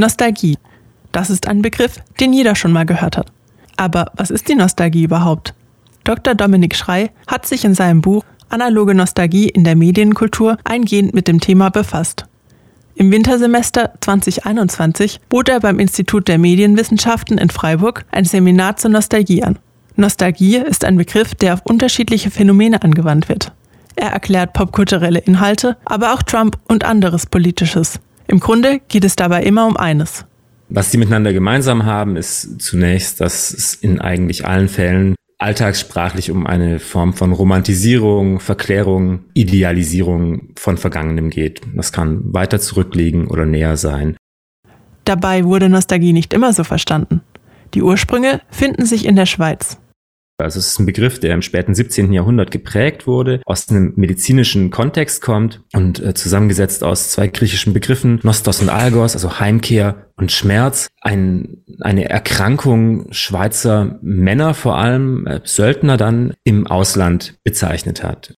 Nostalgie. Das ist ein Begriff, den jeder schon mal gehört hat. Aber was ist die Nostalgie überhaupt? Dr. Dominik Schrei hat sich in seinem Buch Analoge Nostalgie in der Medienkultur eingehend mit dem Thema befasst. Im Wintersemester 2021 bot er beim Institut der Medienwissenschaften in Freiburg ein Seminar zur Nostalgie an. Nostalgie ist ein Begriff, der auf unterschiedliche Phänomene angewandt wird. Er erklärt popkulturelle Inhalte, aber auch Trump und anderes Politisches. Im Grunde geht es dabei immer um eines. Was sie miteinander gemeinsam haben, ist zunächst, dass es in eigentlich allen Fällen alltagssprachlich um eine Form von Romantisierung, Verklärung, Idealisierung von Vergangenem geht. Das kann weiter zurückliegen oder näher sein. Dabei wurde Nostalgie nicht immer so verstanden. Die Ursprünge finden sich in der Schweiz. Also es ist ein Begriff, der im späten 17. Jahrhundert geprägt wurde, aus einem medizinischen Kontext kommt und äh, zusammengesetzt aus zwei griechischen Begriffen, Nostos und Algos, also Heimkehr und Schmerz, ein, eine Erkrankung Schweizer Männer vor allem, äh, Söldner dann im Ausland bezeichnet hat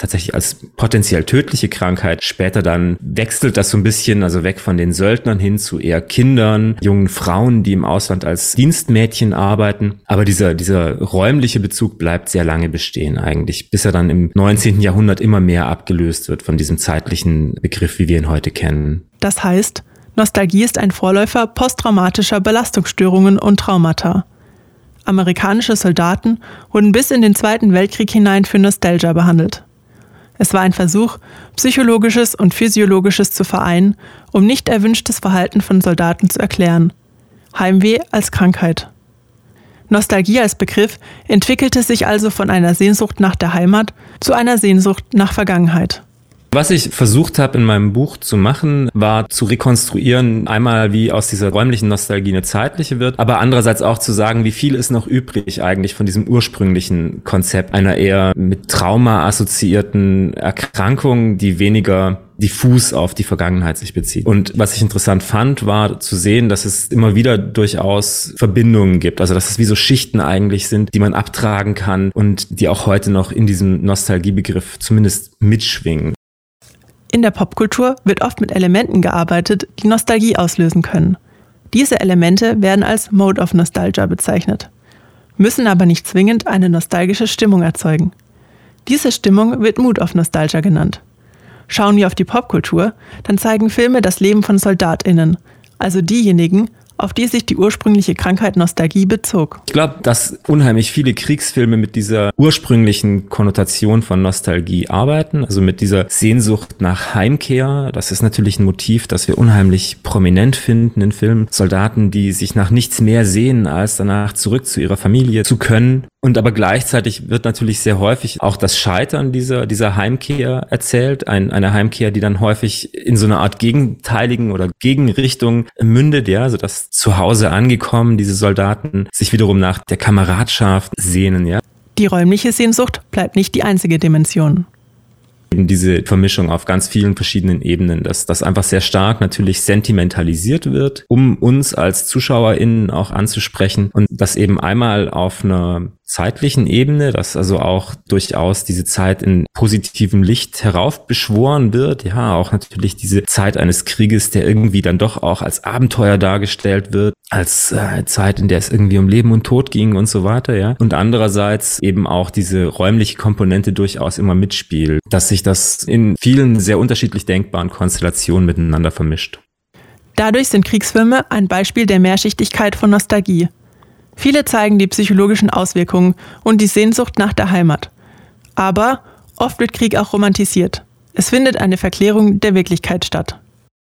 tatsächlich als potenziell tödliche Krankheit. Später dann wechselt das so ein bisschen, also weg von den Söldnern hin zu eher Kindern, jungen Frauen, die im Ausland als Dienstmädchen arbeiten. Aber dieser, dieser räumliche Bezug bleibt sehr lange bestehen eigentlich, bis er dann im 19. Jahrhundert immer mehr abgelöst wird von diesem zeitlichen Begriff, wie wir ihn heute kennen. Das heißt, Nostalgie ist ein Vorläufer posttraumatischer Belastungsstörungen und Traumata. Amerikanische Soldaten wurden bis in den Zweiten Weltkrieg hinein für Nostalgia behandelt. Es war ein Versuch, psychologisches und physiologisches zu vereinen, um nicht erwünschtes Verhalten von Soldaten zu erklären. Heimweh als Krankheit. Nostalgie als Begriff entwickelte sich also von einer Sehnsucht nach der Heimat zu einer Sehnsucht nach Vergangenheit. Was ich versucht habe in meinem Buch zu machen, war zu rekonstruieren, einmal wie aus dieser räumlichen Nostalgie eine zeitliche wird, aber andererseits auch zu sagen, wie viel ist noch übrig eigentlich von diesem ursprünglichen Konzept einer eher mit Trauma assoziierten Erkrankung, die weniger diffus auf die Vergangenheit sich bezieht. Und was ich interessant fand, war zu sehen, dass es immer wieder durchaus Verbindungen gibt. Also dass es wie so Schichten eigentlich sind, die man abtragen kann und die auch heute noch in diesem Nostalgiebegriff zumindest mitschwingen. In der Popkultur wird oft mit Elementen gearbeitet, die Nostalgie auslösen können. Diese Elemente werden als Mode of Nostalgia bezeichnet, müssen aber nicht zwingend eine nostalgische Stimmung erzeugen. Diese Stimmung wird Mood of Nostalgia genannt. Schauen wir auf die Popkultur, dann zeigen Filme das Leben von SoldatInnen, also diejenigen, auf die sich die ursprüngliche Krankheit Nostalgie bezog. Ich glaube, dass unheimlich viele Kriegsfilme mit dieser ursprünglichen Konnotation von Nostalgie arbeiten, also mit dieser Sehnsucht nach Heimkehr. Das ist natürlich ein Motiv, das wir unheimlich prominent finden in Filmen. Soldaten, die sich nach nichts mehr sehen, als danach zurück zu ihrer Familie zu können. Und aber gleichzeitig wird natürlich sehr häufig auch das Scheitern dieser, dieser Heimkehr erzählt. Ein, eine Heimkehr, die dann häufig in so eine Art gegenteiligen oder Gegenrichtung mündet, ja, also dass zu Hause angekommen diese Soldaten sich wiederum nach der Kameradschaft sehnen, ja. Die räumliche Sehnsucht bleibt nicht die einzige Dimension eben diese Vermischung auf ganz vielen verschiedenen Ebenen, dass das einfach sehr stark natürlich sentimentalisiert wird, um uns als ZuschauerInnen auch anzusprechen und das eben einmal auf einer zeitlichen Ebene, dass also auch durchaus diese Zeit in positivem Licht heraufbeschworen wird. Ja, auch natürlich diese Zeit eines Krieges, der irgendwie dann doch auch als Abenteuer dargestellt wird, als äh, Zeit, in der es irgendwie um Leben und Tod ging und so weiter, ja. Und andererseits eben auch diese räumliche Komponente durchaus immer mitspielt, dass sich das in vielen sehr unterschiedlich denkbaren Konstellationen miteinander vermischt. Dadurch sind Kriegsfilme ein Beispiel der Mehrschichtigkeit von Nostalgie. Viele zeigen die psychologischen Auswirkungen und die Sehnsucht nach der Heimat. Aber oft wird Krieg auch romantisiert. Es findet eine Verklärung der Wirklichkeit statt.